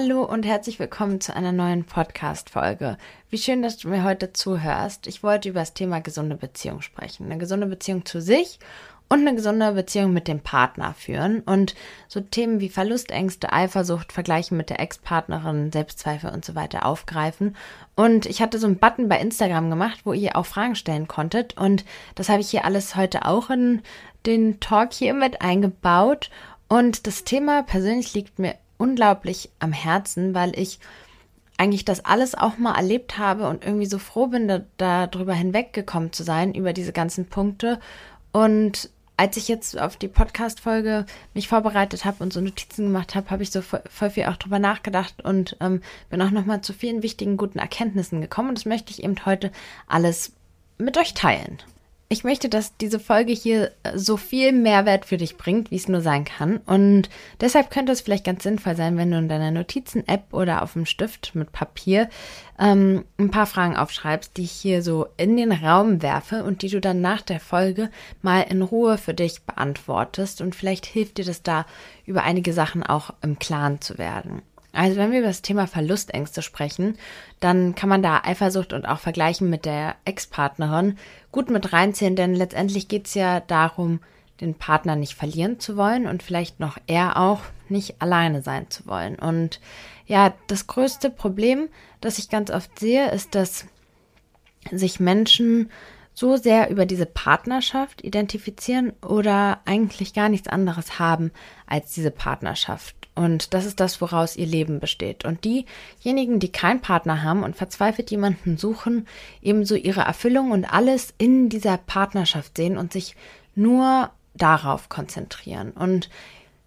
Hallo und herzlich willkommen zu einer neuen Podcast-Folge. Wie schön, dass du mir heute zuhörst. Ich wollte über das Thema gesunde Beziehung sprechen. Eine gesunde Beziehung zu sich und eine gesunde Beziehung mit dem Partner führen und so Themen wie Verlustängste, Eifersucht, Vergleichen mit der Ex-Partnerin, Selbstzweifel und so weiter aufgreifen. Und ich hatte so einen Button bei Instagram gemacht, wo ihr auch Fragen stellen konntet und das habe ich hier alles heute auch in den Talk hier mit eingebaut. Und das Thema persönlich liegt mir unglaublich am Herzen, weil ich eigentlich das alles auch mal erlebt habe und irgendwie so froh bin, da, darüber hinweggekommen zu sein, über diese ganzen Punkte. Und als ich jetzt auf die Podcast-Folge mich vorbereitet habe und so Notizen gemacht habe, habe ich so voll, voll, viel auch drüber nachgedacht und ähm, bin auch nochmal zu vielen wichtigen, guten Erkenntnissen gekommen. Und das möchte ich eben heute alles mit euch teilen. Ich möchte, dass diese Folge hier äh, so viel Mehrwert für dich bringt, wie es nur sein kann. Und deshalb könnte es vielleicht ganz sinnvoll sein, wenn du in deiner Notizen-App oder auf dem Stift mit Papier ähm, ein paar Fragen aufschreibst, die ich hier so in den Raum werfe und die du dann nach der Folge mal in Ruhe für dich beantwortest. Und vielleicht hilft dir das da, über einige Sachen auch im Klaren zu werden. Also wenn wir über das Thema Verlustängste sprechen, dann kann man da Eifersucht und auch Vergleichen mit der Ex-Partnerin gut mit reinziehen, denn letztendlich geht es ja darum, den Partner nicht verlieren zu wollen und vielleicht noch er auch nicht alleine sein zu wollen. Und ja, das größte Problem, das ich ganz oft sehe, ist, dass sich Menschen so sehr über diese Partnerschaft identifizieren oder eigentlich gar nichts anderes haben als diese Partnerschaft. Und das ist das, woraus ihr Leben besteht. Und diejenigen, die keinen Partner haben und verzweifelt jemanden suchen, ebenso ihre Erfüllung und alles in dieser Partnerschaft sehen und sich nur darauf konzentrieren. Und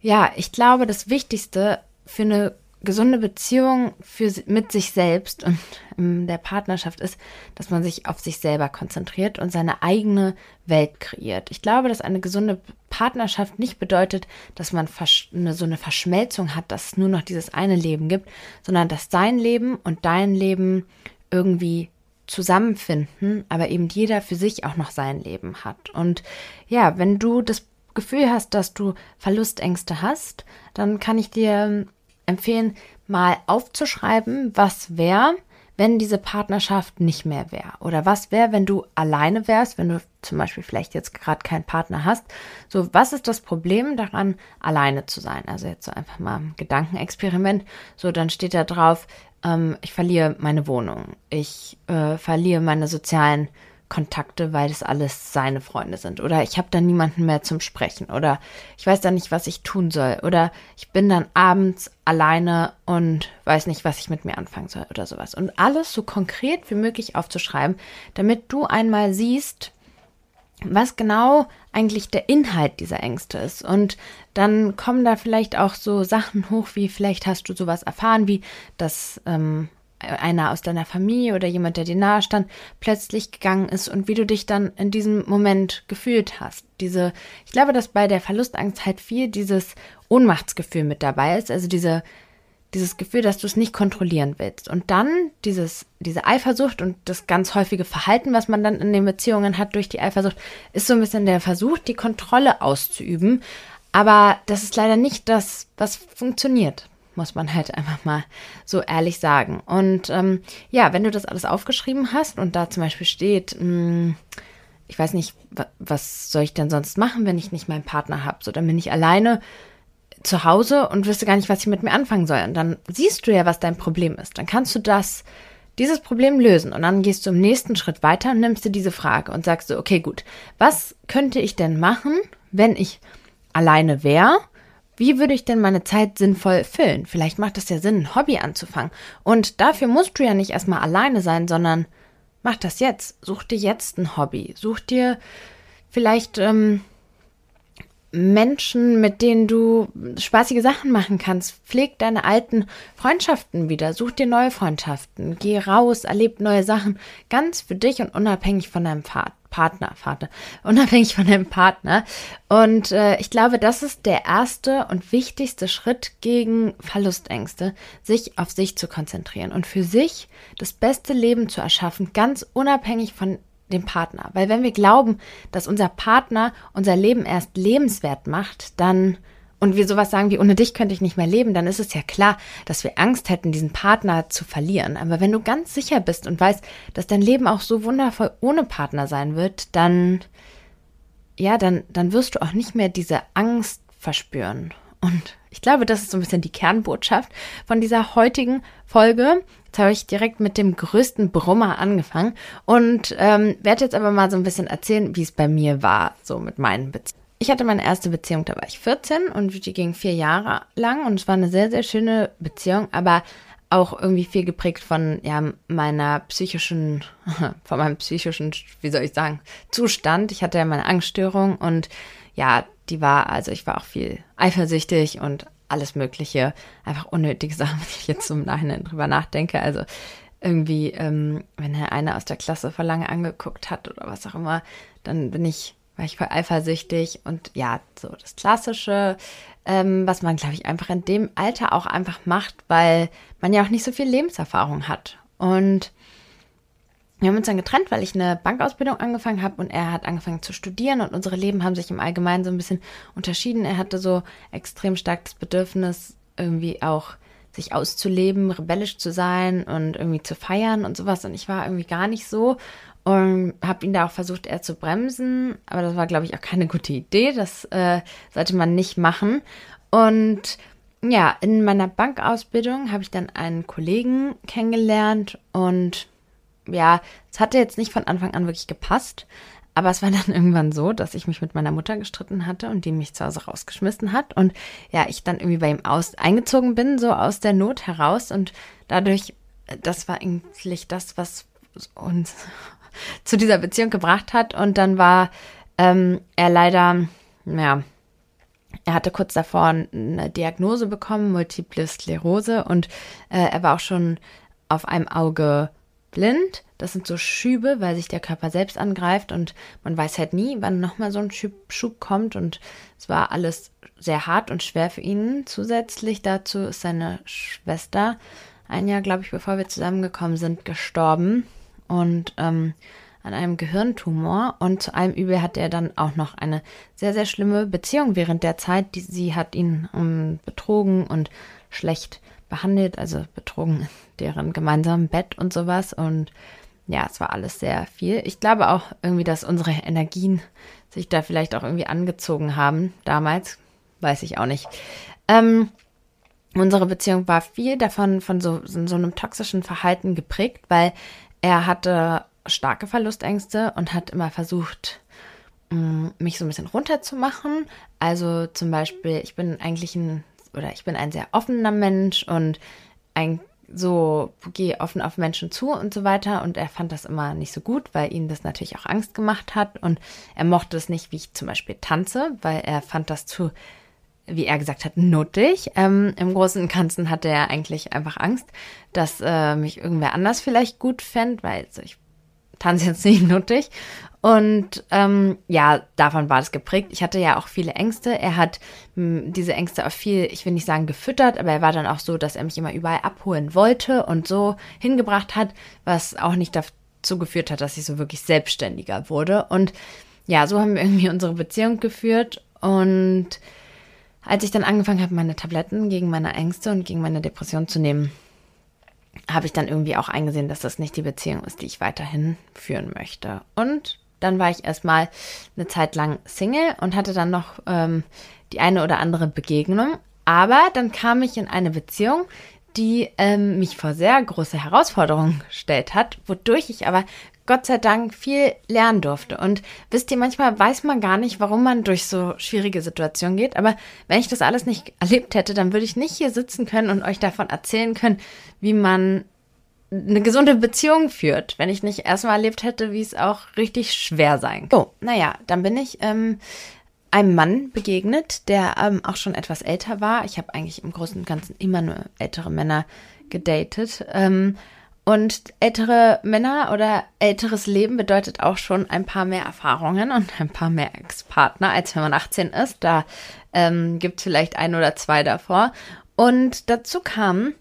ja, ich glaube, das Wichtigste für eine gesunde Beziehung für, mit sich selbst und in der Partnerschaft ist, dass man sich auf sich selber konzentriert und seine eigene Welt kreiert. Ich glaube, dass eine gesunde Partnerschaft nicht bedeutet, dass man eine, so eine Verschmelzung hat, dass es nur noch dieses eine Leben gibt, sondern dass dein Leben und dein Leben irgendwie zusammenfinden, aber eben jeder für sich auch noch sein Leben hat. Und ja, wenn du das Gefühl hast, dass du Verlustängste hast, dann kann ich dir empfehlen, mal aufzuschreiben, was wäre, wenn diese Partnerschaft nicht mehr wäre? Oder was wäre, wenn du alleine wärst, wenn du zum Beispiel vielleicht jetzt gerade keinen Partner hast? So, was ist das Problem daran, alleine zu sein? Also jetzt so einfach mal ein Gedankenexperiment. So, dann steht da drauf, ähm, ich verliere meine Wohnung, ich äh, verliere meine sozialen Kontakte, weil das alles seine Freunde sind. Oder ich habe dann niemanden mehr zum Sprechen. Oder ich weiß dann nicht, was ich tun soll. Oder ich bin dann abends alleine und weiß nicht, was ich mit mir anfangen soll oder sowas. Und alles so konkret wie möglich aufzuschreiben, damit du einmal siehst, was genau eigentlich der Inhalt dieser Ängste ist. Und dann kommen da vielleicht auch so Sachen hoch, wie vielleicht hast du sowas erfahren, wie dass ähm, einer aus deiner Familie oder jemand, der dir nahe stand, plötzlich gegangen ist und wie du dich dann in diesem Moment gefühlt hast. Diese, ich glaube, dass bei der Verlustangst halt viel dieses Ohnmachtsgefühl mit dabei ist, also diese, dieses Gefühl, dass du es nicht kontrollieren willst. Und dann dieses, diese Eifersucht und das ganz häufige Verhalten, was man dann in den Beziehungen hat durch die Eifersucht, ist so ein bisschen der Versuch, die Kontrolle auszuüben. Aber das ist leider nicht das, was funktioniert muss man halt einfach mal so ehrlich sagen. Und ähm, ja, wenn du das alles aufgeschrieben hast und da zum Beispiel steht, mh, hm, ich weiß nicht, was soll ich denn sonst machen, wenn ich nicht meinen Partner habe? So, dann bin ich alleine zu Hause und wüsste gar nicht, was ich mit mir anfangen soll. Und dann siehst du ja, was dein Problem ist. Dann kannst du das, dieses Problem lösen. Und dann gehst du im nächsten Schritt weiter und nimmst dir diese Frage und sagst so, okay, gut, was könnte ich denn machen, wenn ich alleine wäre? Wie würde ich denn meine Zeit sinnvoll füllen? Vielleicht macht es ja Sinn, ein Hobby anzufangen. Und dafür musst du ja nicht erstmal alleine sein, sondern mach das jetzt. Such dir jetzt ein Hobby. Such dir vielleicht ähm, Menschen, mit denen du spaßige Sachen machen kannst. Pfleg deine alten Freundschaften wieder. Such dir neue Freundschaften. Geh raus, erleb neue Sachen. Ganz für dich und unabhängig von deinem Vater. Partner, Vater, unabhängig von deinem Partner. Und äh, ich glaube, das ist der erste und wichtigste Schritt gegen Verlustängste, sich auf sich zu konzentrieren und für sich das beste Leben zu erschaffen, ganz unabhängig von dem Partner. Weil wenn wir glauben, dass unser Partner unser Leben erst lebenswert macht, dann und wir sowas sagen wie, ohne dich könnte ich nicht mehr leben, dann ist es ja klar, dass wir Angst hätten, diesen Partner zu verlieren. Aber wenn du ganz sicher bist und weißt, dass dein Leben auch so wundervoll ohne Partner sein wird, dann, ja, dann, dann wirst du auch nicht mehr diese Angst verspüren. Und ich glaube, das ist so ein bisschen die Kernbotschaft von dieser heutigen Folge. Jetzt habe ich direkt mit dem größten Brummer angefangen und ähm, werde jetzt aber mal so ein bisschen erzählen, wie es bei mir war, so mit meinen Beziehungen. Ich hatte meine erste Beziehung, da war ich 14 und die ging vier Jahre lang und es war eine sehr, sehr schöne Beziehung, aber auch irgendwie viel geprägt von ja, meiner psychischen, von meinem psychischen, wie soll ich sagen, Zustand. Ich hatte ja meine Angststörung und ja, die war, also ich war auch viel eifersüchtig und alles Mögliche, einfach unnötige Sachen, wenn ich jetzt zum Nachhinein drüber nachdenke. Also irgendwie, ähm, wenn er eine aus der Klasse vor lange angeguckt hat oder was auch immer, dann bin ich war ich voll eifersüchtig und ja, so das Klassische, ähm, was man, glaube ich, einfach in dem Alter auch einfach macht, weil man ja auch nicht so viel Lebenserfahrung hat. Und wir haben uns dann getrennt, weil ich eine Bankausbildung angefangen habe und er hat angefangen zu studieren und unsere Leben haben sich im Allgemeinen so ein bisschen unterschieden. Er hatte so extrem stark das Bedürfnis, irgendwie auch sich auszuleben, rebellisch zu sein und irgendwie zu feiern und sowas. Und ich war irgendwie gar nicht so und habe ihn da auch versucht, eher zu bremsen. Aber das war, glaube ich, auch keine gute Idee. Das äh, sollte man nicht machen. Und ja, in meiner Bankausbildung habe ich dann einen Kollegen kennengelernt und ja, es hatte jetzt nicht von Anfang an wirklich gepasst. Aber es war dann irgendwann so, dass ich mich mit meiner Mutter gestritten hatte und die mich zu Hause rausgeschmissen hat. Und ja, ich dann irgendwie bei ihm aus eingezogen bin, so aus der Not heraus. Und dadurch, das war eigentlich das, was uns zu dieser Beziehung gebracht hat. Und dann war ähm, er leider, ja, er hatte kurz davor eine Diagnose bekommen, Multiple Sklerose, und äh, er war auch schon auf einem Auge blind. Das sind so Schübe, weil sich der Körper selbst angreift und man weiß halt nie, wann nochmal so ein Schub, Schub kommt. Und es war alles sehr hart und schwer für ihn. Zusätzlich dazu ist seine Schwester ein Jahr, glaube ich, bevor wir zusammengekommen sind, gestorben und ähm, an einem Gehirntumor. Und zu allem Übel hat er dann auch noch eine sehr, sehr schlimme Beziehung während der Zeit. Die, sie hat ihn um, betrogen und schlecht behandelt, also betrogen deren gemeinsamen Bett und sowas. Und ja, es war alles sehr viel. Ich glaube auch irgendwie, dass unsere Energien sich da vielleicht auch irgendwie angezogen haben damals. Weiß ich auch nicht. Ähm, unsere Beziehung war viel davon von so, so einem toxischen Verhalten geprägt, weil er hatte starke Verlustängste und hat immer versucht, mm, mich so ein bisschen runterzumachen. Also zum Beispiel, ich bin eigentlich ein, oder ich bin ein sehr offener Mensch und ein so gehe offen auf Menschen zu und so weiter. Und er fand das immer nicht so gut, weil ihn das natürlich auch Angst gemacht hat. Und er mochte es nicht, wie ich zum Beispiel tanze, weil er fand das zu wie er gesagt hat, nuttig. Ähm, Im Großen und Ganzen hatte er eigentlich einfach Angst, dass äh, mich irgendwer anders vielleicht gut fände, weil also ich tanze jetzt nicht nuttig. Und ähm, ja, davon war das geprägt. Ich hatte ja auch viele Ängste. Er hat mh, diese Ängste auch viel, ich will nicht sagen gefüttert, aber er war dann auch so, dass er mich immer überall abholen wollte und so hingebracht hat, was auch nicht dazu geführt hat, dass ich so wirklich selbstständiger wurde. Und ja, so haben wir irgendwie unsere Beziehung geführt und als ich dann angefangen habe, meine Tabletten gegen meine Ängste und gegen meine Depression zu nehmen, habe ich dann irgendwie auch eingesehen, dass das nicht die Beziehung ist, die ich weiterhin führen möchte. Und dann war ich erstmal eine Zeit lang Single und hatte dann noch ähm, die eine oder andere Begegnung. Aber dann kam ich in eine Beziehung, die ähm, mich vor sehr große Herausforderungen gestellt hat, wodurch ich aber Gott sei Dank viel lernen durfte. Und wisst ihr, manchmal weiß man gar nicht, warum man durch so schwierige Situationen geht. Aber wenn ich das alles nicht erlebt hätte, dann würde ich nicht hier sitzen können und euch davon erzählen können, wie man eine gesunde Beziehung führt, wenn ich nicht erstmal erlebt hätte, wie es auch richtig schwer sein kann. So, naja, dann bin ich ähm, einem Mann begegnet, der ähm, auch schon etwas älter war. Ich habe eigentlich im Großen und Ganzen immer nur ältere Männer gedatet. Ähm, und ältere Männer oder älteres Leben bedeutet auch schon ein paar mehr Erfahrungen und ein paar mehr Ex-Partner, als wenn man 18 ist. Da ähm, gibt es vielleicht ein oder zwei davor. Und dazu kam,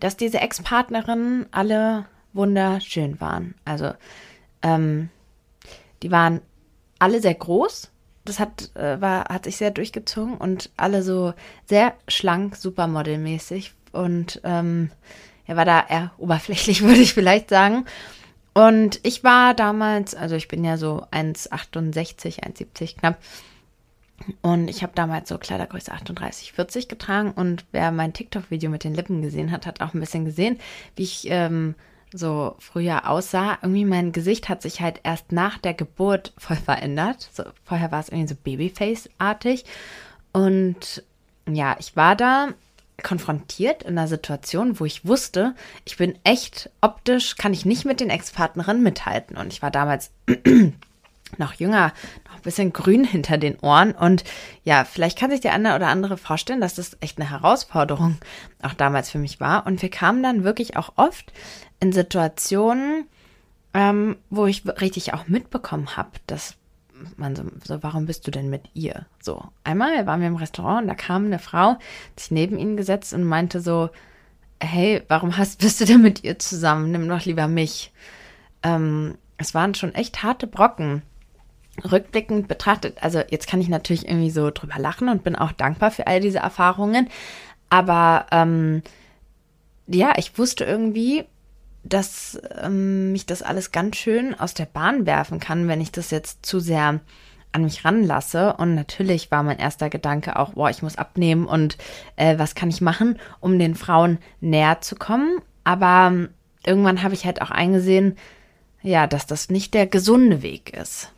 dass diese Ex-Partnerinnen alle wunderschön waren. Also ähm, die waren alle sehr groß das hat, äh, war, hat sich sehr durchgezogen und alle so sehr schlank, supermodelmäßig. Und ähm, er war da eher oberflächlich, würde ich vielleicht sagen. Und ich war damals, also ich bin ja so 1,68, 1,70 knapp. Und ich habe damals so Kleidergröße 38, 40 getragen. Und wer mein TikTok-Video mit den Lippen gesehen hat, hat auch ein bisschen gesehen, wie ich ähm, so früher aussah. Irgendwie mein Gesicht hat sich halt erst nach der Geburt voll verändert. So, vorher war es irgendwie so Babyface-artig. Und ja, ich war da konfrontiert in einer Situation, wo ich wusste, ich bin echt optisch, kann ich nicht mit den Ex-Partnerinnen mithalten. Und ich war damals noch jünger, noch ein bisschen grün hinter den Ohren. Und ja, vielleicht kann sich der eine oder andere vorstellen, dass das echt eine Herausforderung auch damals für mich war. Und wir kamen dann wirklich auch oft in Situationen, ähm, wo ich richtig auch mitbekommen habe, dass man so, so, warum bist du denn mit ihr? So, einmal waren wir im Restaurant und da kam eine Frau, sich neben ihn gesetzt und meinte so, hey, warum hast, bist du denn mit ihr zusammen? Nimm doch lieber mich. Ähm, es waren schon echt harte Brocken. Rückblickend betrachtet, also jetzt kann ich natürlich irgendwie so drüber lachen und bin auch dankbar für all diese Erfahrungen. Aber ähm, ja, ich wusste irgendwie, dass ähm, mich das alles ganz schön aus der Bahn werfen kann, wenn ich das jetzt zu sehr an mich ranlasse. Und natürlich war mein erster Gedanke auch, boah, ich muss abnehmen und äh, was kann ich machen, um den Frauen näher zu kommen. Aber ähm, irgendwann habe ich halt auch eingesehen, ja, dass das nicht der gesunde Weg ist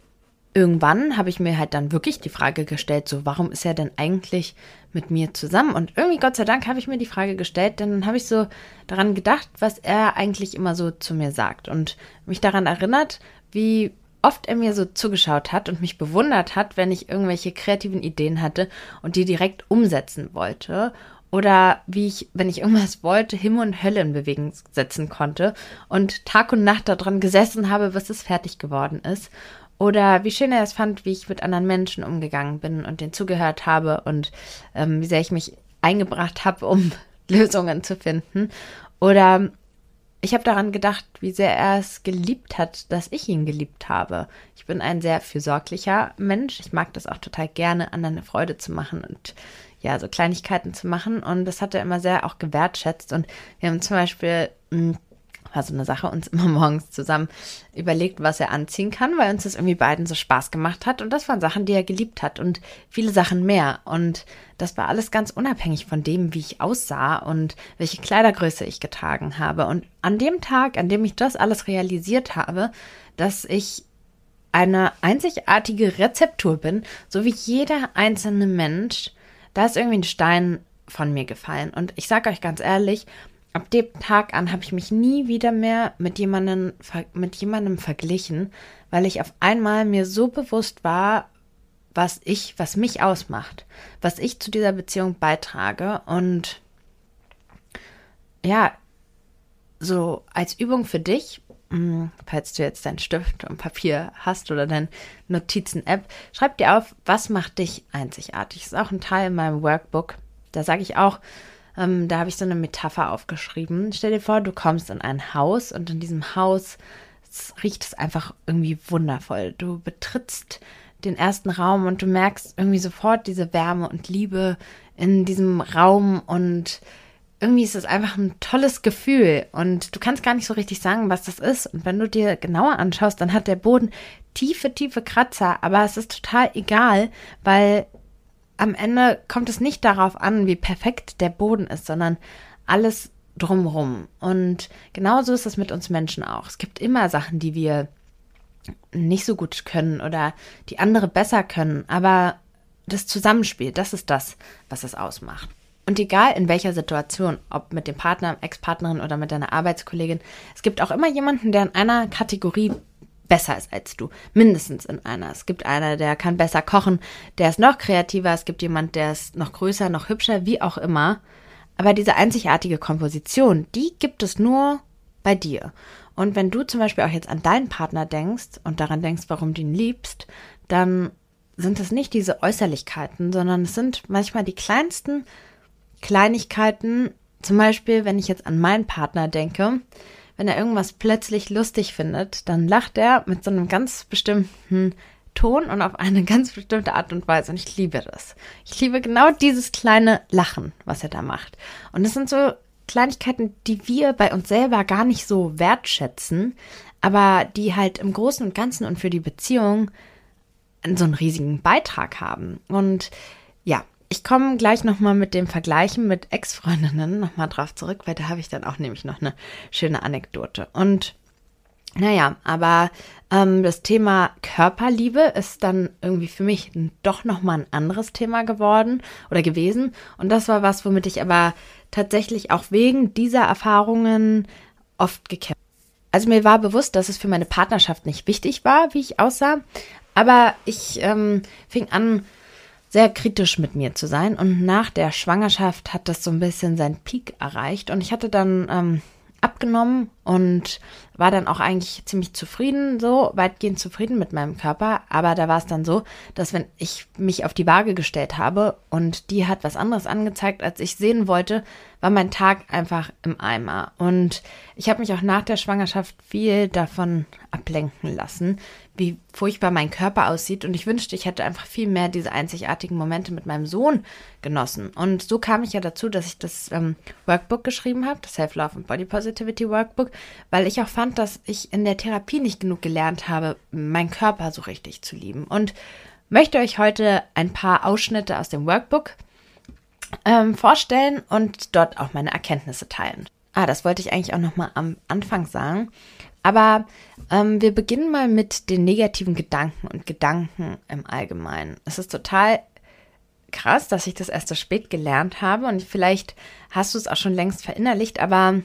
irgendwann habe ich mir halt dann wirklich die Frage gestellt, so warum ist er denn eigentlich mit mir zusammen? Und irgendwie, Gott sei Dank, habe ich mir die Frage gestellt, denn dann habe ich so daran gedacht, was er eigentlich immer so zu mir sagt und mich daran erinnert, wie oft er mir so zugeschaut hat und mich bewundert hat, wenn ich irgendwelche kreativen Ideen hatte und die direkt umsetzen wollte. Oder wie ich, wenn ich irgendwas wollte, Himmel und Hölle in Bewegung setzen konnte und Tag und Nacht daran gesessen habe, bis es fertig geworden ist. Oder wie schön er es fand, wie ich mit anderen Menschen umgegangen bin und denen zugehört habe und ähm, wie sehr ich mich eingebracht habe, um Lösungen zu finden. Oder ich habe daran gedacht, wie sehr er es geliebt hat, dass ich ihn geliebt habe. Ich bin ein sehr fürsorglicher Mensch. Ich mag das auch total gerne, anderen eine Freude zu machen und ja, so Kleinigkeiten zu machen. Und das hat er immer sehr auch gewertschätzt. Und wir haben zum Beispiel mh, hm, war so eine Sache, uns immer morgens zusammen überlegt, was er anziehen kann, weil uns das irgendwie beiden so Spaß gemacht hat. Und das waren Sachen, die er geliebt hat und viele Sachen mehr. Und das war alles ganz unabhängig von dem, wie ich aussah und welche Kleidergröße ich getragen habe. Und an dem Tag, an dem ich das alles realisiert habe, dass ich eine einzigartige Rezeptur bin, so wie jeder einzelne Mensch, da ist irgendwie ein Stein von mir gefallen. Und ich sage euch ganz ehrlich, ab dem Tag an habe ich mich nie wieder mehr mit jemandem, mit jemandem verglichen, weil ich auf einmal mir so bewusst war, was ich, was mich ausmacht, was ich zu dieser Beziehung beitrage und ja, so als Übung für dich, hm, falls du jetzt deinen Stift und Papier hast oder deine Notizen-App, schreib dir auf, was macht dich einzigartig. Das ist auch ein Teil in meinem Workbook. Da sage ich auch, ähm, da habe ich so eine Metapher aufgeschrieben. Stell dir vor, du kommst in ein Haus und in diesem Haus riecht es einfach irgendwie wundervoll. Du betrittst den ersten Raum und du merkst irgendwie sofort diese Wärme und Liebe in diesem Raum und irgendwie ist es einfach ein tolles Gefühl und du kannst gar nicht so richtig sagen, was das ist. Und wenn du dir genauer anschaust, dann hat der Boden tiefe, tiefe Kratzer, aber es ist total egal, weil am Ende kommt es nicht darauf an, wie perfekt der Boden ist, sondern alles drumrum. Und genauso ist es mit uns Menschen auch. Es gibt immer Sachen, die wir nicht so gut können oder die andere besser können, aber das Zusammenspiel, das ist das, was es ausmacht. Und egal in welcher Situation, ob mit dem Partner, Ex-Partnerin oder mit deiner Arbeitskollegin, es gibt auch immer jemanden, der in einer Kategorie besser ist als du. Mindestens in einer. Es gibt einer, der kann besser kochen, der ist noch kreativer, es gibt jemand, der ist noch größer, noch hübscher, wie auch immer. Aber diese einzigartige Komposition, die gibt es nur bei dir. Und wenn du zum Beispiel auch jetzt an deinen Partner denkst und daran denkst, warum du ihn liebst, dann sind es nicht diese Äußerlichkeiten, sondern es sind manchmal die kleinsten Kleinigkeiten. Zum Beispiel, wenn ich jetzt an meinen Partner denke, wenn er irgendwas plötzlich lustig findet, dann lacht er mit so einem ganz bestimmten Ton und auf eine ganz bestimmte Art und Weise. Und ich liebe das. Ich liebe genau dieses kleine Lachen, was er da macht. Und es sind so Kleinigkeiten, die wir bei uns selber gar nicht so wertschätzen, aber die halt im Großen und Ganzen und für die Beziehung so einen riesigen Beitrag haben. Und ja, ich komme gleich nochmal mit dem Vergleichen mit Ex-Freundinnen nochmal drauf zurück, weil da habe ich dann auch nämlich noch eine schöne Anekdote. Und naja, aber ähm, das Thema Körperliebe ist dann irgendwie für mich doch nochmal ein anderes Thema geworden oder gewesen. Und das war was, womit ich aber tatsächlich auch wegen dieser Erfahrungen oft gekämpft. Also mir war bewusst, dass es für meine Partnerschaft nicht wichtig war, wie ich aussah. Aber ich ähm, fing an, sehr kritisch mit mir zu sein. Und nach der Schwangerschaft hat das so ein bisschen seinen Peak erreicht. Und ich hatte dann ähm, abgenommen und war dann auch eigentlich ziemlich zufrieden, so weitgehend zufrieden mit meinem Körper. Aber da war es dann so, dass wenn ich mich auf die Waage gestellt habe und die hat was anderes angezeigt, als ich sehen wollte, war mein Tag einfach im Eimer. Und ich habe mich auch nach der Schwangerschaft viel davon ablenken lassen, wie furchtbar mein Körper aussieht. Und ich wünschte, ich hätte einfach viel mehr diese einzigartigen Momente mit meinem Sohn genossen. Und so kam ich ja dazu, dass ich das ähm, Workbook geschrieben habe, das Self-Love and Body Positivity Workbook, weil ich auch fand, dass ich in der Therapie nicht genug gelernt habe, meinen Körper so richtig zu lieben. Und möchte euch heute ein paar Ausschnitte aus dem Workbook ähm, vorstellen und dort auch meine Erkenntnisse teilen. Ah, das wollte ich eigentlich auch noch mal am Anfang sagen. Aber ähm, wir beginnen mal mit den negativen Gedanken und Gedanken im Allgemeinen. Es ist total krass, dass ich das erst so spät gelernt habe und vielleicht hast du es auch schon längst verinnerlicht, aber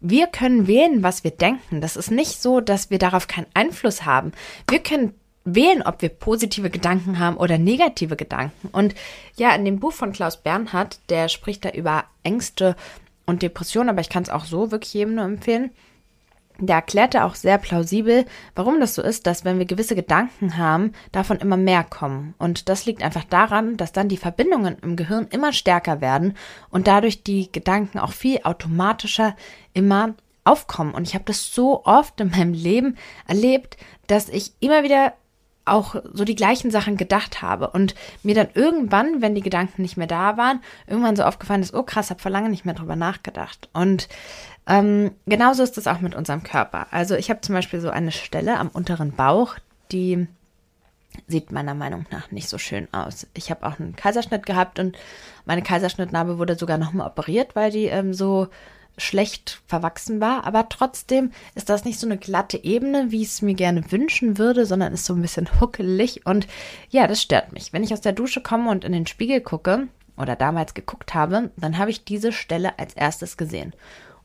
wir können wählen, was wir denken. Das ist nicht so, dass wir darauf keinen Einfluss haben. Wir können wählen, ob wir positive Gedanken haben oder negative Gedanken. Und ja, in dem Buch von Klaus Bernhard, der spricht da über Ängste und Depressionen, aber ich kann es auch so wirklich jedem nur empfehlen der erklärte auch sehr plausibel, warum das so ist, dass wenn wir gewisse Gedanken haben, davon immer mehr kommen. Und das liegt einfach daran, dass dann die Verbindungen im Gehirn immer stärker werden und dadurch die Gedanken auch viel automatischer immer aufkommen. Und ich habe das so oft in meinem Leben erlebt, dass ich immer wieder auch so die gleichen Sachen gedacht habe und mir dann irgendwann, wenn die Gedanken nicht mehr da waren, irgendwann so aufgefallen ist, oh krass, habe vor lange nicht mehr drüber nachgedacht. Und ähm, genauso ist es auch mit unserem Körper. Also ich habe zum Beispiel so eine Stelle am unteren Bauch, die sieht meiner Meinung nach nicht so schön aus. Ich habe auch einen Kaiserschnitt gehabt und meine Kaiserschnittnarbe wurde sogar nochmal operiert, weil die ähm, so schlecht verwachsen war. Aber trotzdem ist das nicht so eine glatte Ebene, wie ich es mir gerne wünschen würde, sondern ist so ein bisschen huckelig. Und ja, das stört mich. Wenn ich aus der Dusche komme und in den Spiegel gucke oder damals geguckt habe, dann habe ich diese Stelle als erstes gesehen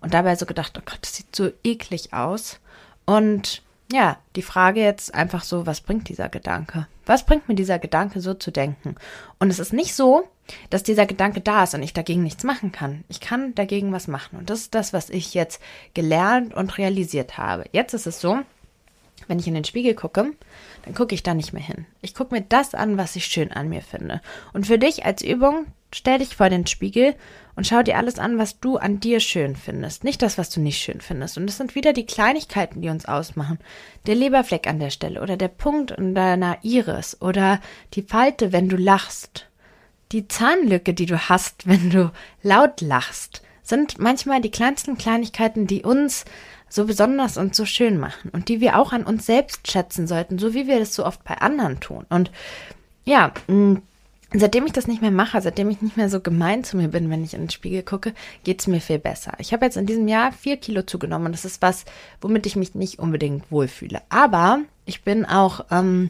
und dabei so gedacht, oh Gott, das sieht so eklig aus. Und ja, die Frage jetzt einfach so, was bringt dieser Gedanke? Was bringt mir dieser Gedanke so zu denken? Und es ist nicht so, dass dieser Gedanke da ist und ich dagegen nichts machen kann. Ich kann dagegen was machen. Und das ist das, was ich jetzt gelernt und realisiert habe. Jetzt ist es so, wenn ich in den Spiegel gucke, dann gucke ich da nicht mehr hin. Ich gucke mir das an, was ich schön an mir finde. Und für dich als Übung, stell dich vor den Spiegel und schau dir alles an, was du an dir schön findest, nicht das, was du nicht schön findest. Und es sind wieder die Kleinigkeiten, die uns ausmachen. Der Leberfleck an der Stelle oder der Punkt in deiner Iris oder die Falte, wenn du lachst. Die Zahnlücke, die du hast, wenn du laut lachst, sind manchmal die kleinsten Kleinigkeiten, die uns so besonders und so schön machen und die wir auch an uns selbst schätzen sollten, so wie wir das so oft bei anderen tun. Und ja, mh, Seitdem ich das nicht mehr mache, seitdem ich nicht mehr so gemein zu mir bin, wenn ich in den Spiegel gucke, geht es mir viel besser. Ich habe jetzt in diesem Jahr vier Kilo zugenommen und das ist was, womit ich mich nicht unbedingt wohlfühle. Aber ich bin auch ähm,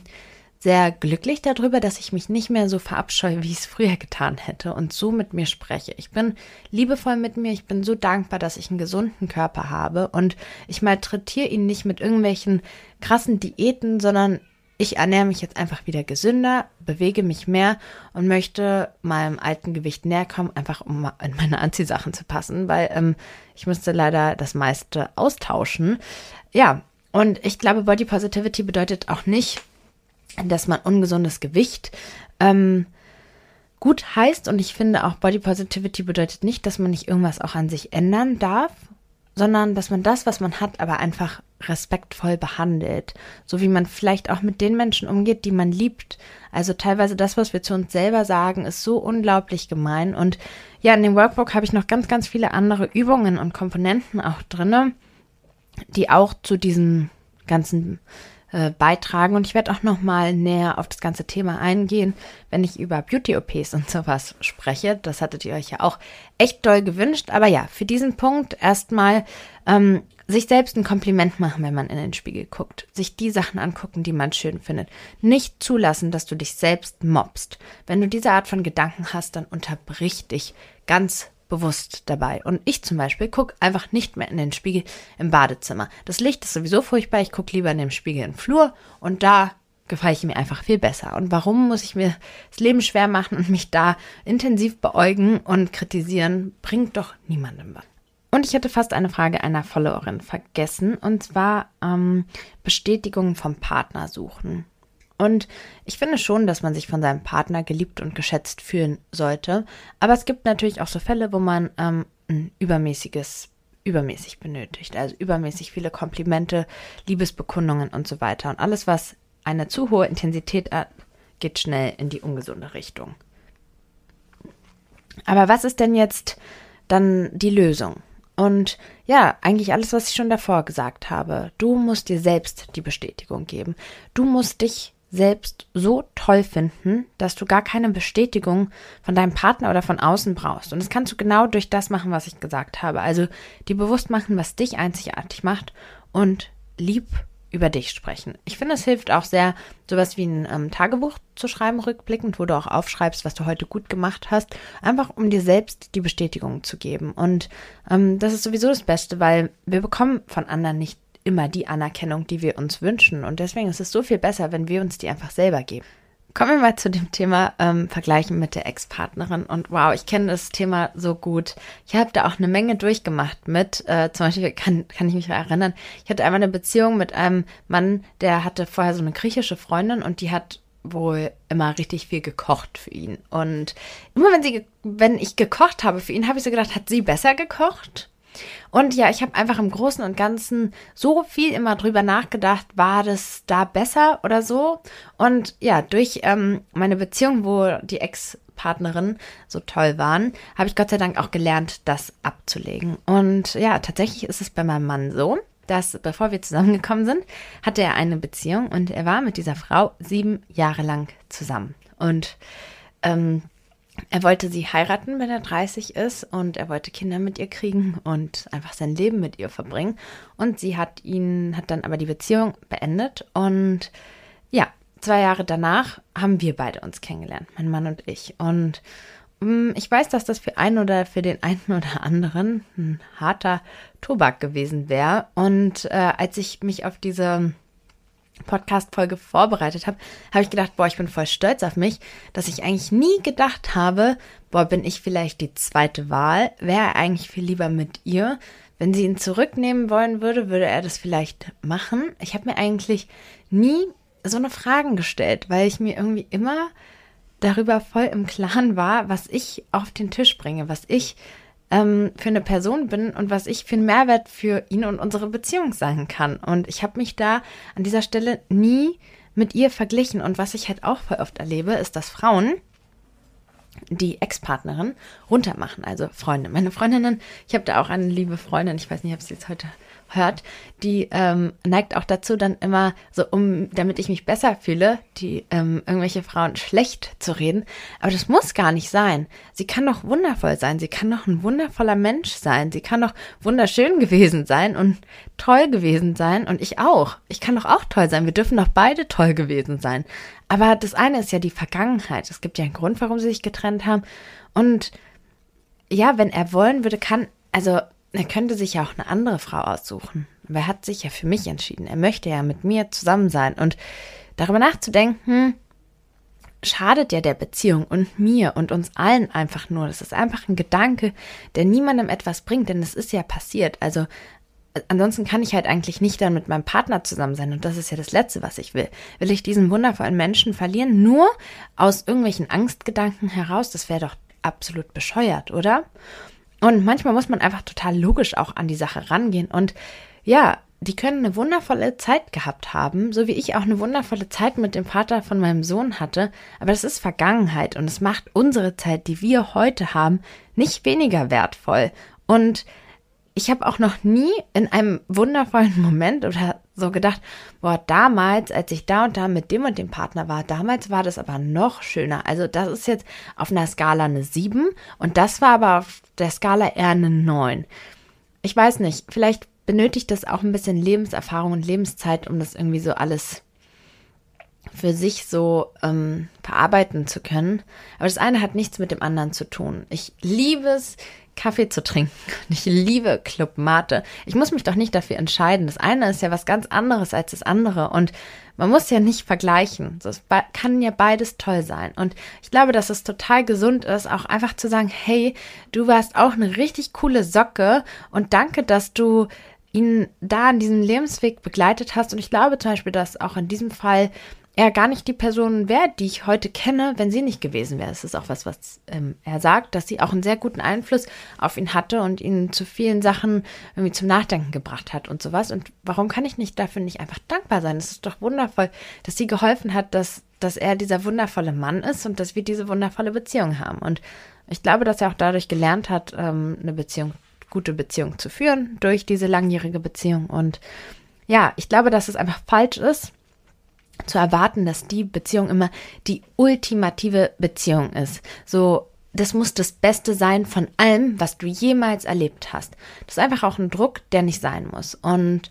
sehr glücklich darüber, dass ich mich nicht mehr so verabscheue, wie ich es früher getan hätte und so mit mir spreche. Ich bin liebevoll mit mir, ich bin so dankbar, dass ich einen gesunden Körper habe und ich malträtiere ihn nicht mit irgendwelchen krassen Diäten, sondern ich ernähre mich jetzt einfach wieder gesünder, bewege mich mehr und möchte meinem alten Gewicht näher kommen, einfach um in meine Anziehsachen zu passen, weil ähm, ich müsste leider das meiste austauschen. Ja, und ich glaube, Body Positivity bedeutet auch nicht, dass man ungesundes Gewicht ähm, gut heißt. Und ich finde auch Body Positivity bedeutet nicht, dass man nicht irgendwas auch an sich ändern darf, sondern dass man das, was man hat, aber einfach respektvoll behandelt, so wie man vielleicht auch mit den Menschen umgeht, die man liebt. Also teilweise das, was wir zu uns selber sagen, ist so unglaublich gemein. Und ja, in dem Workbook habe ich noch ganz, ganz viele andere Übungen und Komponenten auch drinne, die auch zu diesem ganzen äh, beitragen. Und ich werde auch noch mal näher auf das ganze Thema eingehen, wenn ich über Beauty-OPs und sowas spreche. Das hattet ihr euch ja auch echt doll gewünscht. Aber ja, für diesen Punkt erstmal ähm, sich selbst ein Kompliment machen, wenn man in den Spiegel guckt. Sich die Sachen angucken, die man schön findet. Nicht zulassen, dass du dich selbst mobst. Wenn du diese Art von Gedanken hast, dann unterbrich dich ganz bewusst dabei. Und ich zum Beispiel gucke einfach nicht mehr in den Spiegel im Badezimmer. Das Licht ist sowieso furchtbar. Ich gucke lieber in den Spiegel im Flur und da gefalle ich mir einfach viel besser. Und warum muss ich mir das Leben schwer machen und mich da intensiv beäugen und kritisieren? Bringt doch niemandem was. Und ich hatte fast eine Frage einer Followerin vergessen, und zwar ähm, Bestätigung vom Partner suchen. Und ich finde schon, dass man sich von seinem Partner geliebt und geschätzt fühlen sollte. Aber es gibt natürlich auch so Fälle, wo man ähm, ein übermäßiges, übermäßig benötigt. Also übermäßig viele Komplimente, Liebesbekundungen und so weiter. Und alles, was eine zu hohe Intensität hat, geht schnell in die ungesunde Richtung. Aber was ist denn jetzt dann die Lösung? Und ja, eigentlich alles, was ich schon davor gesagt habe. Du musst dir selbst die Bestätigung geben. Du musst dich selbst so toll finden, dass du gar keine Bestätigung von deinem Partner oder von außen brauchst. Und das kannst du genau durch das machen, was ich gesagt habe. Also dir bewusst machen, was dich einzigartig macht und lieb über dich sprechen. Ich finde, es hilft auch sehr, sowas wie ein ähm, Tagebuch zu schreiben, rückblickend, wo du auch aufschreibst, was du heute gut gemacht hast, einfach um dir selbst die Bestätigung zu geben. Und ähm, das ist sowieso das Beste, weil wir bekommen von anderen nicht immer die Anerkennung, die wir uns wünschen. Und deswegen ist es so viel besser, wenn wir uns die einfach selber geben. Kommen wir mal zu dem Thema ähm, Vergleichen mit der Ex-Partnerin. Und wow, ich kenne das Thema so gut. Ich habe da auch eine Menge durchgemacht mit, äh, zum Beispiel kann, kann ich mich erinnern, ich hatte einmal eine Beziehung mit einem Mann, der hatte vorher so eine griechische Freundin und die hat wohl immer richtig viel gekocht für ihn. Und immer wenn sie, wenn ich gekocht habe für ihn, habe ich so gedacht, hat sie besser gekocht? Und ja, ich habe einfach im Großen und Ganzen so viel immer drüber nachgedacht, war das da besser oder so? Und ja, durch ähm, meine Beziehung, wo die Ex-Partnerin so toll waren, habe ich Gott sei Dank auch gelernt, das abzulegen. Und ja, tatsächlich ist es bei meinem Mann so, dass bevor wir zusammengekommen sind, hatte er eine Beziehung und er war mit dieser Frau sieben Jahre lang zusammen. Und ähm, er wollte sie heiraten, wenn er 30 ist und er wollte Kinder mit ihr kriegen und einfach sein Leben mit ihr verbringen. Und sie hat ihn, hat dann aber die Beziehung beendet und ja, zwei Jahre danach haben wir beide uns kennengelernt, mein Mann und ich. Und mm, ich weiß, dass das für einen oder für den einen oder anderen ein harter Tobak gewesen wäre. Und äh, als ich mich auf diese Podcast-Folge vorbereitet habe, habe ich gedacht, boah, ich bin voll stolz auf mich, dass ich eigentlich nie gedacht habe, boah, bin ich vielleicht die zweite Wahl? Wäre er eigentlich viel lieber mit ihr? Wenn sie ihn zurücknehmen wollen würde, würde er das vielleicht machen. Ich habe mir eigentlich nie so eine Fragen gestellt, weil ich mir irgendwie immer darüber voll im Klaren war, was ich auf den Tisch bringe, was ich ähm, für eine Person bin und was ich für einen Mehrwert für ihn und unsere Beziehung sein kann. Und ich habe mich da an dieser Stelle nie mit ihr verglichen. Und was ich halt auch voll oft erlebe, ist, dass Frauen die Ex-Partnerin runtermachen, also Freunde. Meine Freundinnen, ich habe da auch eine liebe Freundin, ich weiß nicht, ob sie jetzt heute hört, die ähm, neigt auch dazu, dann immer so, um, damit ich mich besser fühle, die ähm, irgendwelche Frauen schlecht zu reden. Aber das muss gar nicht sein. Sie kann doch wundervoll sein. Sie kann doch ein wundervoller Mensch sein. Sie kann doch wunderschön gewesen sein und toll gewesen sein. Und ich auch. Ich kann doch auch toll sein. Wir dürfen doch beide toll gewesen sein. Aber das eine ist ja die Vergangenheit. Es gibt ja einen Grund, warum sie sich getrennt haben. Und ja, wenn er wollen würde, kann, also er könnte sich ja auch eine andere Frau aussuchen. Aber er hat sich ja für mich entschieden. Er möchte ja mit mir zusammen sein. Und darüber nachzudenken, schadet ja der Beziehung und mir und uns allen einfach nur. Das ist einfach ein Gedanke, der niemandem etwas bringt, denn es ist ja passiert. Also ansonsten kann ich halt eigentlich nicht dann mit meinem Partner zusammen sein. Und das ist ja das Letzte, was ich will. Will ich diesen wundervollen Menschen verlieren? Nur aus irgendwelchen Angstgedanken heraus? Das wäre doch absolut bescheuert, oder? Und manchmal muss man einfach total logisch auch an die Sache rangehen. Und ja, die können eine wundervolle Zeit gehabt haben, so wie ich auch eine wundervolle Zeit mit dem Vater von meinem Sohn hatte, aber das ist Vergangenheit und es macht unsere Zeit, die wir heute haben, nicht weniger wertvoll. Und ich habe auch noch nie in einem wundervollen Moment oder so gedacht, boah, damals, als ich da und da mit dem und dem Partner war, damals war das aber noch schöner. Also das ist jetzt auf einer Skala eine 7 und das war aber auf der Skala eher eine 9. Ich weiß nicht, vielleicht benötigt das auch ein bisschen Lebenserfahrung und Lebenszeit, um das irgendwie so alles für sich so ähm, verarbeiten zu können. Aber das eine hat nichts mit dem anderen zu tun. Ich liebe es, Kaffee zu trinken. Ich liebe Club Mate. Ich muss mich doch nicht dafür entscheiden. Das eine ist ja was ganz anderes als das andere. Und man muss ja nicht vergleichen. Es kann ja beides toll sein. Und ich glaube, dass es total gesund ist, auch einfach zu sagen, hey, du warst auch eine richtig coole Socke und danke, dass du ihn da in diesem Lebensweg begleitet hast. Und ich glaube zum Beispiel, dass auch in diesem Fall er gar nicht die Person wäre, die ich heute kenne, wenn sie nicht gewesen wäre. Es ist auch was, was ähm, er sagt, dass sie auch einen sehr guten Einfluss auf ihn hatte und ihn zu vielen Sachen irgendwie zum Nachdenken gebracht hat und sowas. Und warum kann ich nicht dafür nicht einfach dankbar sein? Es ist doch wundervoll, dass sie geholfen hat, dass, dass er dieser wundervolle Mann ist und dass wir diese wundervolle Beziehung haben. Und ich glaube, dass er auch dadurch gelernt hat, ähm, eine Beziehung, gute Beziehung zu führen durch diese langjährige Beziehung. Und ja, ich glaube, dass es einfach falsch ist, zu erwarten, dass die Beziehung immer die ultimative Beziehung ist. So, das muss das Beste sein von allem, was du jemals erlebt hast. Das ist einfach auch ein Druck, der nicht sein muss. Und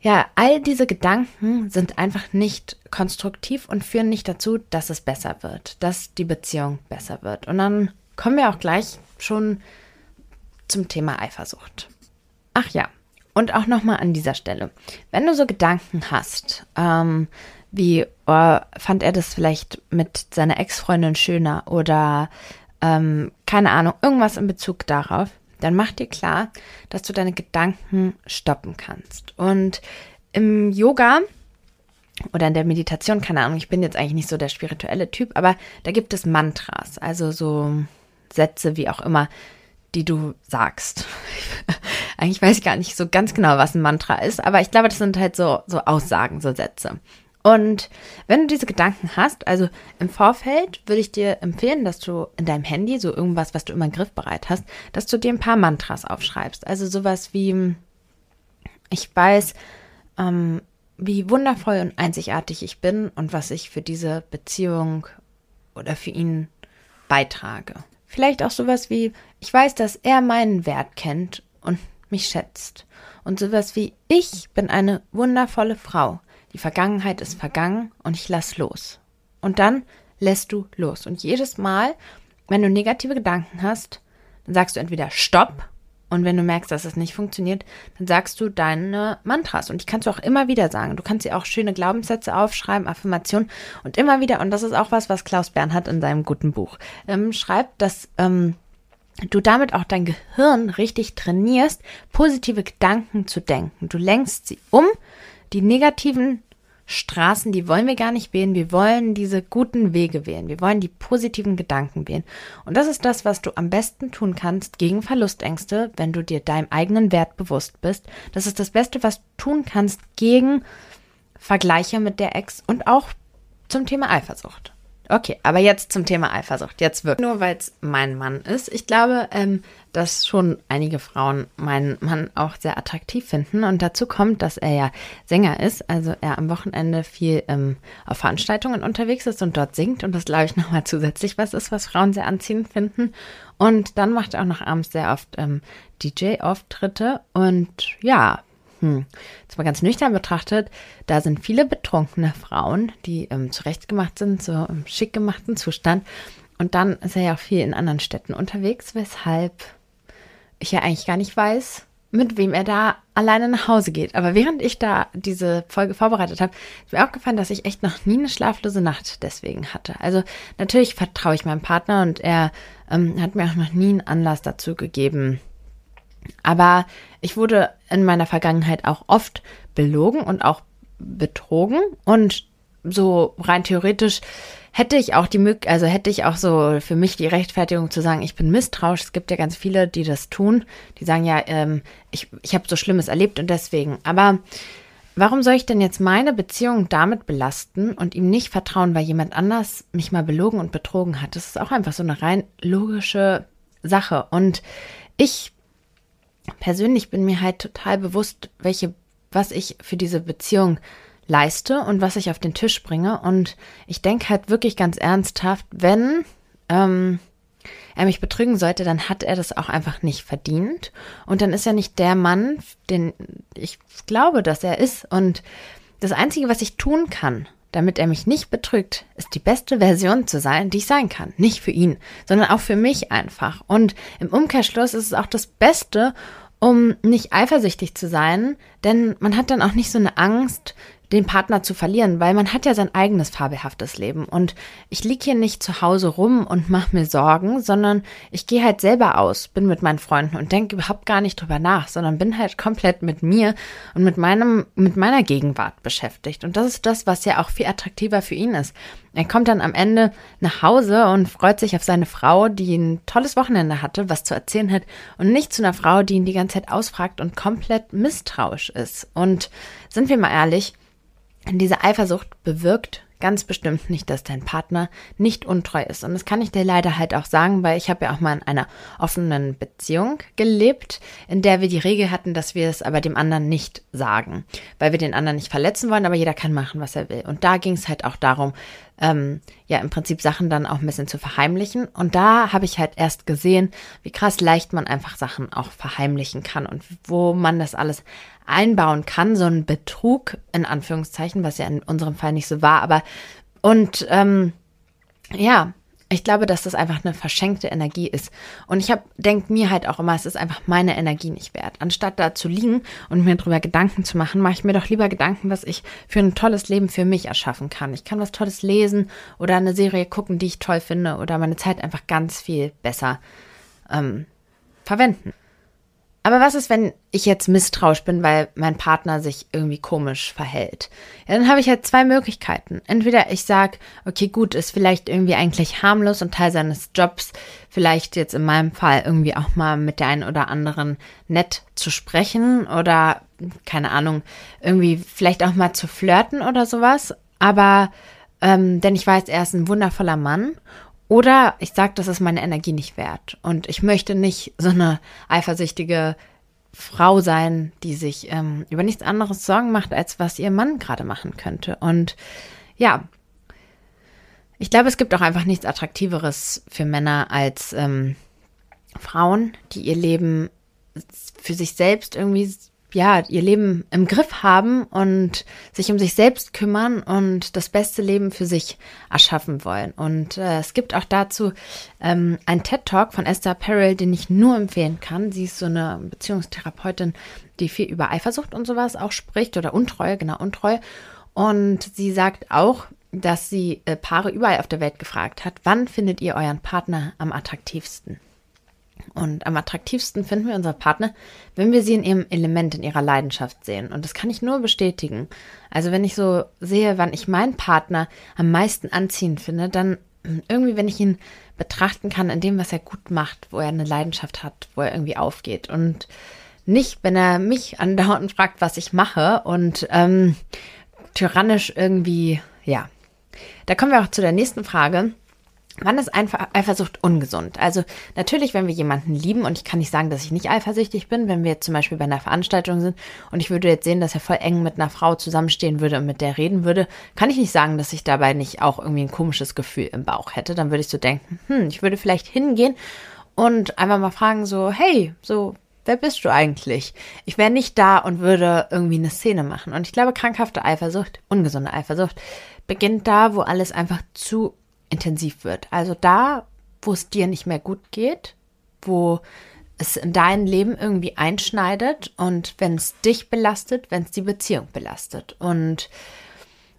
ja, all diese Gedanken sind einfach nicht konstruktiv und führen nicht dazu, dass es besser wird, dass die Beziehung besser wird. Und dann kommen wir auch gleich schon zum Thema Eifersucht. Ach ja, und auch nochmal an dieser Stelle, wenn du so Gedanken hast, ähm, wie oh, fand er das vielleicht mit seiner Ex-Freundin schöner oder ähm, keine Ahnung, irgendwas in Bezug darauf, dann mach dir klar, dass du deine Gedanken stoppen kannst. Und im Yoga oder in der Meditation, keine Ahnung, ich bin jetzt eigentlich nicht so der spirituelle Typ, aber da gibt es Mantras, also so Sätze wie auch immer, die du sagst. Eigentlich weiß ich gar nicht so ganz genau, was ein Mantra ist, aber ich glaube, das sind halt so, so Aussagen, so Sätze. Und wenn du diese Gedanken hast, also im Vorfeld würde ich dir empfehlen, dass du in deinem Handy so irgendwas, was du immer griffbereit hast, dass du dir ein paar Mantras aufschreibst. Also sowas wie, ich weiß, ähm, wie wundervoll und einzigartig ich bin und was ich für diese Beziehung oder für ihn beitrage. Vielleicht auch sowas wie, ich weiß, dass er meinen Wert kennt und mich schätzt. Und sowas wie, ich bin eine wundervolle Frau. Die Vergangenheit ist vergangen und ich lass los. Und dann lässt du los. Und jedes Mal, wenn du negative Gedanken hast, dann sagst du entweder Stopp und wenn du merkst, dass es nicht funktioniert, dann sagst du deine Mantras. Und die kannst du auch immer wieder sagen. Du kannst dir auch schöne Glaubenssätze aufschreiben, Affirmationen und immer wieder. Und das ist auch was, was Klaus Bernhard in seinem guten Buch ähm, schreibt, dass ähm, du damit auch dein Gehirn richtig trainierst, positive Gedanken zu denken. Du lenkst sie um, die negativen Straßen, die wollen wir gar nicht wählen. Wir wollen diese guten Wege wählen. Wir wollen die positiven Gedanken wählen. Und das ist das, was du am besten tun kannst gegen Verlustängste, wenn du dir deinem eigenen Wert bewusst bist. Das ist das Beste, was du tun kannst gegen Vergleiche mit der Ex und auch zum Thema Eifersucht. Okay, aber jetzt zum Thema Eifersucht. Jetzt wird nur, weil es mein Mann ist. Ich glaube, ähm, dass schon einige Frauen meinen Mann auch sehr attraktiv finden. Und dazu kommt, dass er ja Sänger ist, also er am Wochenende viel ähm, auf Veranstaltungen unterwegs ist und dort singt. Und das glaube ich nochmal zusätzlich was ist, was Frauen sehr anziehend finden. Und dann macht er auch noch abends sehr oft ähm, DJ-Auftritte. Und ja, hm, jetzt mal ganz nüchtern betrachtet, da sind viele betrunkene Frauen, die ähm, zurechtgemacht sind, so im schick gemachten Zustand. Und dann ist er ja auch viel in anderen Städten unterwegs, weshalb ich ja eigentlich gar nicht weiß, mit wem er da alleine nach Hause geht. Aber während ich da diese Folge vorbereitet habe, ist mir aufgefallen, dass ich echt noch nie eine schlaflose Nacht deswegen hatte. Also natürlich vertraue ich meinem Partner und er ähm, hat mir auch noch nie einen Anlass dazu gegeben, aber ich wurde in meiner Vergangenheit auch oft belogen und auch betrogen und so rein theoretisch hätte ich auch die Möglichkeit, also hätte ich auch so für mich die Rechtfertigung zu sagen, ich bin misstrauisch. Es gibt ja ganz viele, die das tun. Die sagen ja, ähm, ich, ich habe so Schlimmes erlebt und deswegen. Aber warum soll ich denn jetzt meine Beziehung damit belasten und ihm nicht vertrauen, weil jemand anders mich mal belogen und betrogen hat? Das ist auch einfach so eine rein logische Sache. Und ich persönlich bin mir halt total bewusst, welche, was ich für diese Beziehung leiste und was ich auf den Tisch bringe. Und ich denke halt wirklich ganz ernsthaft, wenn ähm, er mich betrügen sollte, dann hat er das auch einfach nicht verdient. Und dann ist er nicht der Mann, den ich glaube, dass er ist. Und das Einzige, was ich tun kann, damit er mich nicht betrügt, ist die beste Version zu sein, die ich sein kann. Nicht für ihn, sondern auch für mich einfach. Und im Umkehrschluss ist es auch das Beste, um nicht eifersüchtig zu sein, denn man hat dann auch nicht so eine Angst, den Partner zu verlieren, weil man hat ja sein eigenes fabelhaftes Leben. Und ich liege hier nicht zu Hause rum und mache mir Sorgen, sondern ich gehe halt selber aus, bin mit meinen Freunden und denke überhaupt gar nicht drüber nach, sondern bin halt komplett mit mir und mit meinem, mit meiner Gegenwart beschäftigt. Und das ist das, was ja auch viel attraktiver für ihn ist. Er kommt dann am Ende nach Hause und freut sich auf seine Frau, die ein tolles Wochenende hatte, was zu erzählen hat, und nicht zu einer Frau, die ihn die ganze Zeit ausfragt und komplett misstrauisch ist. Und sind wir mal ehrlich, diese Eifersucht bewirkt ganz bestimmt nicht, dass dein Partner nicht untreu ist. Und das kann ich dir leider halt auch sagen, weil ich habe ja auch mal in einer offenen Beziehung gelebt, in der wir die Regel hatten, dass wir es aber dem anderen nicht sagen, weil wir den anderen nicht verletzen wollen, aber jeder kann machen, was er will. Und da ging es halt auch darum, ähm, ja, im Prinzip Sachen dann auch ein bisschen zu verheimlichen. Und da habe ich halt erst gesehen, wie krass leicht man einfach Sachen auch verheimlichen kann und wo man das alles einbauen kann, so ein Betrug in Anführungszeichen, was ja in unserem Fall nicht so war, aber und ähm, ja, ich glaube, dass das einfach eine verschenkte Energie ist. Und ich denke mir halt auch immer, es ist einfach meine Energie nicht wert. Anstatt da zu liegen und mir darüber Gedanken zu machen, mache ich mir doch lieber Gedanken, was ich für ein tolles Leben für mich erschaffen kann. Ich kann was Tolles lesen oder eine Serie gucken, die ich toll finde oder meine Zeit einfach ganz viel besser ähm, verwenden. Aber was ist, wenn ich jetzt misstrauisch bin, weil mein Partner sich irgendwie komisch verhält? Ja, dann habe ich halt zwei Möglichkeiten. Entweder ich sage, okay, gut, ist vielleicht irgendwie eigentlich harmlos und Teil seines Jobs, vielleicht jetzt in meinem Fall irgendwie auch mal mit der einen oder anderen nett zu sprechen oder, keine Ahnung, irgendwie vielleicht auch mal zu flirten oder sowas. Aber, ähm, denn ich weiß, er ist ein wundervoller Mann oder ich sage, das ist meine Energie nicht wert. Und ich möchte nicht so eine eifersüchtige Frau sein, die sich ähm, über nichts anderes Sorgen macht, als was ihr Mann gerade machen könnte. Und ja, ich glaube, es gibt auch einfach nichts Attraktiveres für Männer als ähm, Frauen, die ihr Leben für sich selbst irgendwie ja, ihr Leben im Griff haben und sich um sich selbst kümmern und das beste Leben für sich erschaffen wollen. Und äh, es gibt auch dazu ähm, einen TED-Talk von Esther Perel, den ich nur empfehlen kann. Sie ist so eine Beziehungstherapeutin, die viel über Eifersucht und sowas auch spricht oder Untreue, genau, Untreue. Und sie sagt auch, dass sie äh, Paare überall auf der Welt gefragt hat, wann findet ihr euren Partner am attraktivsten? Und am attraktivsten finden wir unsere Partner, wenn wir sie in ihrem Element, in ihrer Leidenschaft sehen. Und das kann ich nur bestätigen. Also wenn ich so sehe, wann ich meinen Partner am meisten anziehend finde, dann irgendwie, wenn ich ihn betrachten kann in dem, was er gut macht, wo er eine Leidenschaft hat, wo er irgendwie aufgeht. Und nicht, wenn er mich andauernd fragt, was ich mache und ähm, tyrannisch irgendwie, ja. Da kommen wir auch zu der nächsten Frage. Wann ist Eifersucht ungesund? Also natürlich, wenn wir jemanden lieben, und ich kann nicht sagen, dass ich nicht eifersüchtig bin, wenn wir jetzt zum Beispiel bei einer Veranstaltung sind und ich würde jetzt sehen, dass er voll eng mit einer Frau zusammenstehen würde und mit der reden würde, kann ich nicht sagen, dass ich dabei nicht auch irgendwie ein komisches Gefühl im Bauch hätte. Dann würde ich so denken, hm, ich würde vielleicht hingehen und einfach mal fragen so, hey, so, wer bist du eigentlich? Ich wäre nicht da und würde irgendwie eine Szene machen. Und ich glaube, krankhafte Eifersucht, ungesunde Eifersucht, beginnt da, wo alles einfach zu intensiv wird. Also da, wo es dir nicht mehr gut geht, wo es in dein Leben irgendwie einschneidet und wenn es dich belastet, wenn es die Beziehung belastet. Und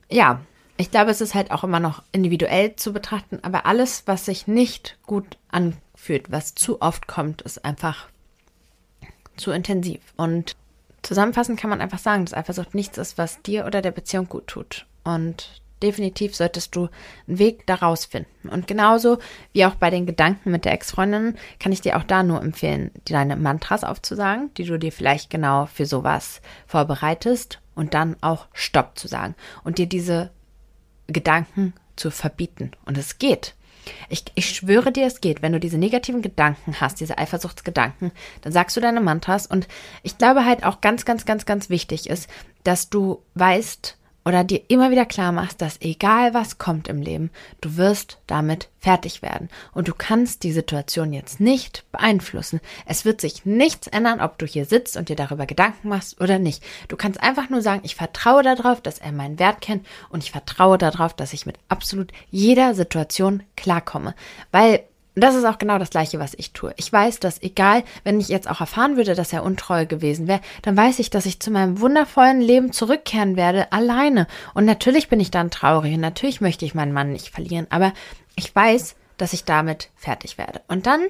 ja, ich glaube, es ist halt auch immer noch individuell zu betrachten, aber alles, was sich nicht gut anfühlt, was zu oft kommt, ist einfach zu intensiv. Und zusammenfassend kann man einfach sagen, dass Eifersucht nichts ist, was dir oder der Beziehung gut tut. Und definitiv solltest du einen Weg daraus finden. Und genauso wie auch bei den Gedanken mit der Ex-Freundin kann ich dir auch da nur empfehlen, deine Mantras aufzusagen, die du dir vielleicht genau für sowas vorbereitest und dann auch Stopp zu sagen und dir diese Gedanken zu verbieten. Und es geht. Ich, ich schwöre dir, es geht. Wenn du diese negativen Gedanken hast, diese Eifersuchtsgedanken, dann sagst du deine Mantras. Und ich glaube halt auch ganz, ganz, ganz, ganz wichtig ist, dass du weißt, oder dir immer wieder klar machst, dass egal was kommt im Leben, du wirst damit fertig werden. Und du kannst die Situation jetzt nicht beeinflussen. Es wird sich nichts ändern, ob du hier sitzt und dir darüber Gedanken machst oder nicht. Du kannst einfach nur sagen, ich vertraue darauf, dass er meinen Wert kennt und ich vertraue darauf, dass ich mit absolut jeder Situation klarkomme. Weil das ist auch genau das Gleiche, was ich tue. Ich weiß, dass egal, wenn ich jetzt auch erfahren würde, dass er untreu gewesen wäre, dann weiß ich, dass ich zu meinem wundervollen Leben zurückkehren werde, alleine. Und natürlich bin ich dann traurig und natürlich möchte ich meinen Mann nicht verlieren, aber ich weiß, dass ich damit fertig werde. Und dann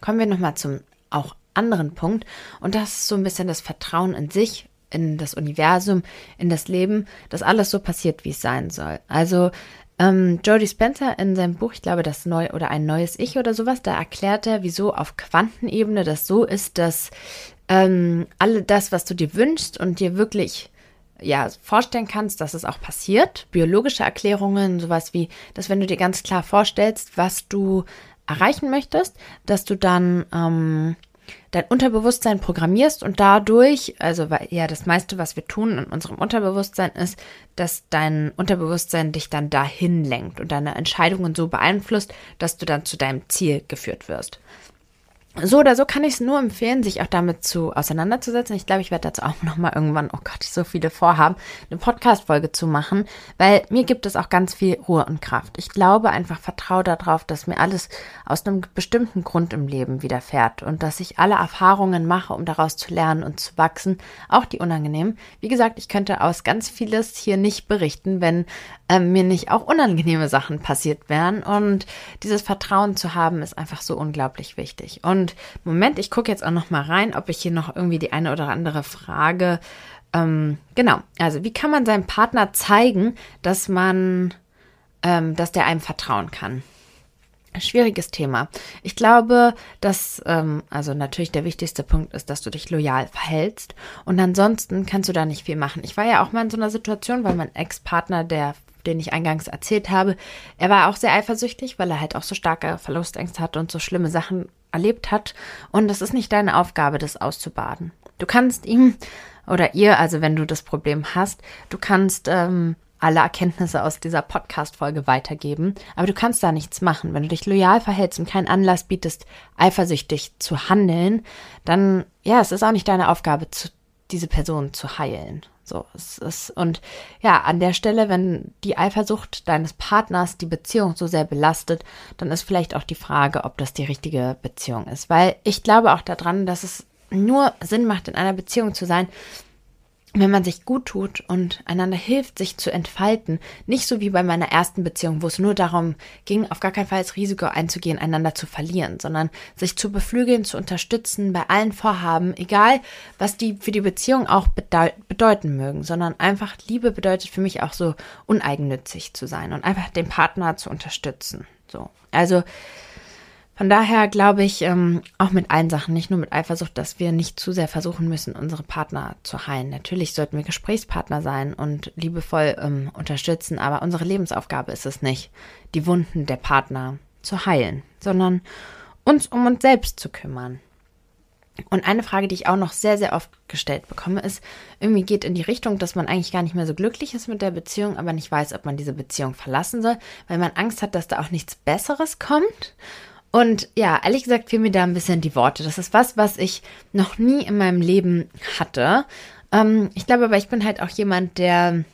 kommen wir nochmal zum auch anderen Punkt. Und das ist so ein bisschen das Vertrauen in sich, in das Universum, in das Leben, dass alles so passiert, wie es sein soll. Also ähm, Jodie Spencer in seinem Buch, ich glaube, das Neu oder ein neues Ich oder sowas, da erklärt er, wieso auf Quantenebene das so ist, dass ähm, alle das, was du dir wünschst und dir wirklich ja, vorstellen kannst, dass es auch passiert. Biologische Erklärungen, sowas wie, dass wenn du dir ganz klar vorstellst, was du erreichen möchtest, dass du dann ähm, dein Unterbewusstsein programmierst und dadurch, also weil ja das meiste, was wir tun in unserem Unterbewusstsein ist, dass dein Unterbewusstsein dich dann dahin lenkt und deine Entscheidungen so beeinflusst, dass du dann zu deinem Ziel geführt wirst so oder so kann ich es nur empfehlen, sich auch damit zu auseinanderzusetzen. Ich glaube, ich werde dazu auch noch mal irgendwann, oh Gott, so viele vorhaben, eine Podcast-Folge zu machen, weil mir gibt es auch ganz viel Ruhe und Kraft. Ich glaube einfach, vertraue darauf, dass mir alles aus einem bestimmten Grund im Leben widerfährt und dass ich alle Erfahrungen mache, um daraus zu lernen und zu wachsen, auch die unangenehmen. Wie gesagt, ich könnte aus ganz vieles hier nicht berichten, wenn ähm, mir nicht auch unangenehme Sachen passiert wären und dieses Vertrauen zu haben, ist einfach so unglaublich wichtig. Und und Moment, ich gucke jetzt auch noch mal rein, ob ich hier noch irgendwie die eine oder andere Frage. Ähm, genau, also wie kann man seinem Partner zeigen, dass man, ähm, dass der einem vertrauen kann? Schwieriges Thema. Ich glaube, dass, ähm, also natürlich der wichtigste Punkt ist, dass du dich loyal verhältst. Und ansonsten kannst du da nicht viel machen. Ich war ja auch mal in so einer Situation, weil mein Ex-Partner, der den ich eingangs erzählt habe, er war auch sehr eifersüchtig, weil er halt auch so starke Verlustängste hatte und so schlimme Sachen erlebt hat. Und es ist nicht deine Aufgabe, das auszubaden. Du kannst ihm oder ihr, also wenn du das Problem hast, du kannst ähm, alle Erkenntnisse aus dieser Podcast-Folge weitergeben, aber du kannst da nichts machen. Wenn du dich loyal verhältst und keinen Anlass bietest, eifersüchtig zu handeln, dann, ja, es ist auch nicht deine Aufgabe, zu, diese Person zu heilen. So, es ist, und ja, an der Stelle, wenn die Eifersucht deines Partners die Beziehung so sehr belastet, dann ist vielleicht auch die Frage, ob das die richtige Beziehung ist. Weil ich glaube auch daran, dass es nur Sinn macht, in einer Beziehung zu sein, wenn man sich gut tut und einander hilft, sich zu entfalten, nicht so wie bei meiner ersten Beziehung, wo es nur darum ging, auf gar keinen Fall das Risiko einzugehen, einander zu verlieren, sondern sich zu beflügeln, zu unterstützen bei allen Vorhaben, egal was die für die Beziehung auch bedeuten mögen, sondern einfach Liebe bedeutet für mich auch so uneigennützig zu sein und einfach den Partner zu unterstützen. So. Also, von daher glaube ich ähm, auch mit allen Sachen, nicht nur mit Eifersucht, dass wir nicht zu sehr versuchen müssen, unsere Partner zu heilen. Natürlich sollten wir Gesprächspartner sein und liebevoll ähm, unterstützen, aber unsere Lebensaufgabe ist es nicht, die Wunden der Partner zu heilen, sondern uns um uns selbst zu kümmern. Und eine Frage, die ich auch noch sehr, sehr oft gestellt bekomme, ist, irgendwie geht in die Richtung, dass man eigentlich gar nicht mehr so glücklich ist mit der Beziehung, aber nicht weiß, ob man diese Beziehung verlassen soll, weil man Angst hat, dass da auch nichts Besseres kommt. Und ja, ehrlich gesagt fehlen mir da ein bisschen die Worte. Das ist was, was ich noch nie in meinem Leben hatte. Ähm, ich glaube aber, ich bin halt auch jemand, der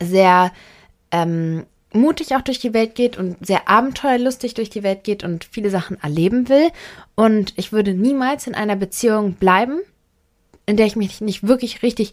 sehr ähm, mutig auch durch die Welt geht und sehr abenteuerlustig durch die Welt geht und viele Sachen erleben will. Und ich würde niemals in einer Beziehung bleiben, in der ich mich nicht wirklich richtig,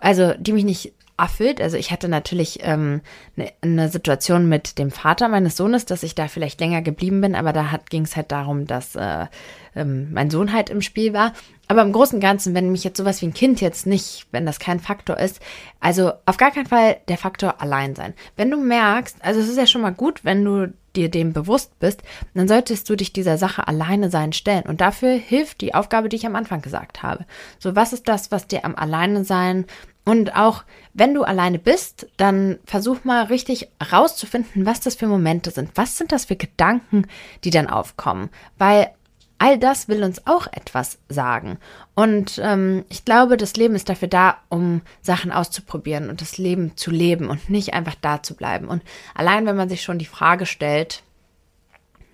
also die mich nicht erfüllt. Also ich hatte natürlich ähm, eine, eine Situation mit dem Vater meines Sohnes, dass ich da vielleicht länger geblieben bin, aber da ging es halt darum, dass äh, ähm, mein Sohn halt im Spiel war. Aber im Großen und Ganzen, wenn mich jetzt sowas wie ein Kind jetzt nicht, wenn das kein Faktor ist, also auf gar keinen Fall der Faktor allein sein. Wenn du merkst, also es ist ja schon mal gut, wenn du dir dem bewusst bist, dann solltest du dich dieser Sache alleine sein stellen. Und dafür hilft die Aufgabe, die ich am Anfang gesagt habe. So, was ist das, was dir am Alleine sein und auch wenn du alleine bist, dann versuch mal richtig rauszufinden, was das für Momente sind. Was sind das für Gedanken, die dann aufkommen? Weil all das will uns auch etwas sagen. Und ähm, ich glaube, das Leben ist dafür da, um Sachen auszuprobieren und das Leben zu leben und nicht einfach da zu bleiben. Und allein, wenn man sich schon die Frage stellt,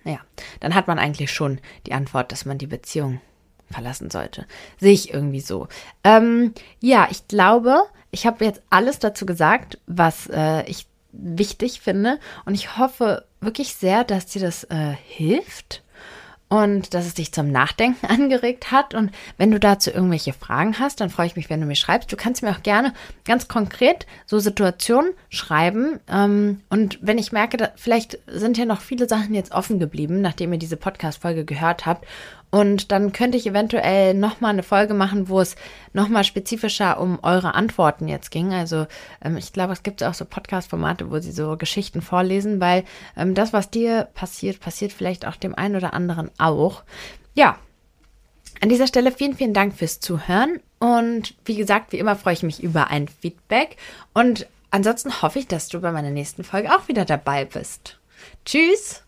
ja, dann hat man eigentlich schon die Antwort, dass man die Beziehung verlassen sollte. Sehe ich irgendwie so. Ähm, ja, ich glaube, ich habe jetzt alles dazu gesagt, was äh, ich wichtig finde. Und ich hoffe wirklich sehr, dass dir das äh, hilft und dass es dich zum Nachdenken angeregt hat. Und wenn du dazu irgendwelche Fragen hast, dann freue ich mich, wenn du mir schreibst. Du kannst mir auch gerne ganz konkret so Situationen schreiben. Ähm, und wenn ich merke, vielleicht sind ja noch viele Sachen jetzt offen geblieben, nachdem ihr diese Podcast-Folge gehört habt und dann könnte ich eventuell nochmal eine Folge machen, wo es nochmal spezifischer um eure Antworten jetzt ging. Also ähm, ich glaube, es gibt auch so Podcast-Formate, wo sie so Geschichten vorlesen, weil ähm, das, was dir passiert, passiert vielleicht auch dem einen oder anderen auch. Ja, an dieser Stelle vielen, vielen Dank fürs Zuhören. Und wie gesagt, wie immer freue ich mich über ein Feedback. Und ansonsten hoffe ich, dass du bei meiner nächsten Folge auch wieder dabei bist. Tschüss!